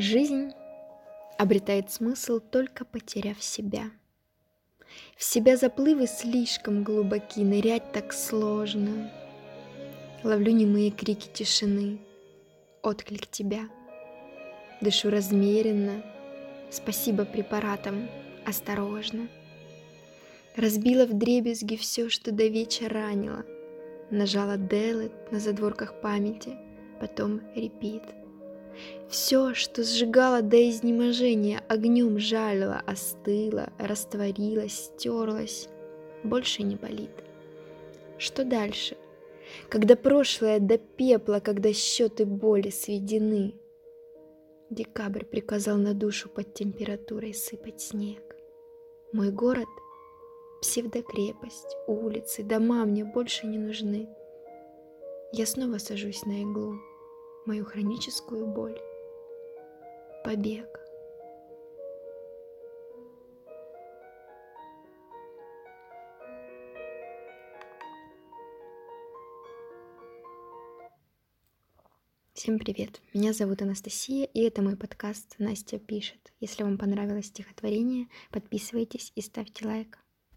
Жизнь обретает смысл, только потеряв себя. В себя заплывы слишком глубоки, нырять так сложно. Ловлю немые крики тишины, отклик тебя. Дышу размеренно, спасибо препаратам, осторожно. Разбила в дребезги все, что до вечера ранило. Нажала делет на задворках памяти, потом репит — все, что сжигало до изнеможения, огнем жалило, остыло, растворилось, стерлось, больше не болит. Что дальше? Когда прошлое до пепла, когда счеты боли сведены. Декабрь приказал на душу под температурой сыпать снег. Мой город — псевдокрепость, улицы, дома мне больше не нужны. Я снова сажусь на иглу, мою хроническую боль побег. Всем привет! Меня зовут Анастасия, и это мой подкаст «Настя пишет». Если вам понравилось стихотворение, подписывайтесь и ставьте лайк.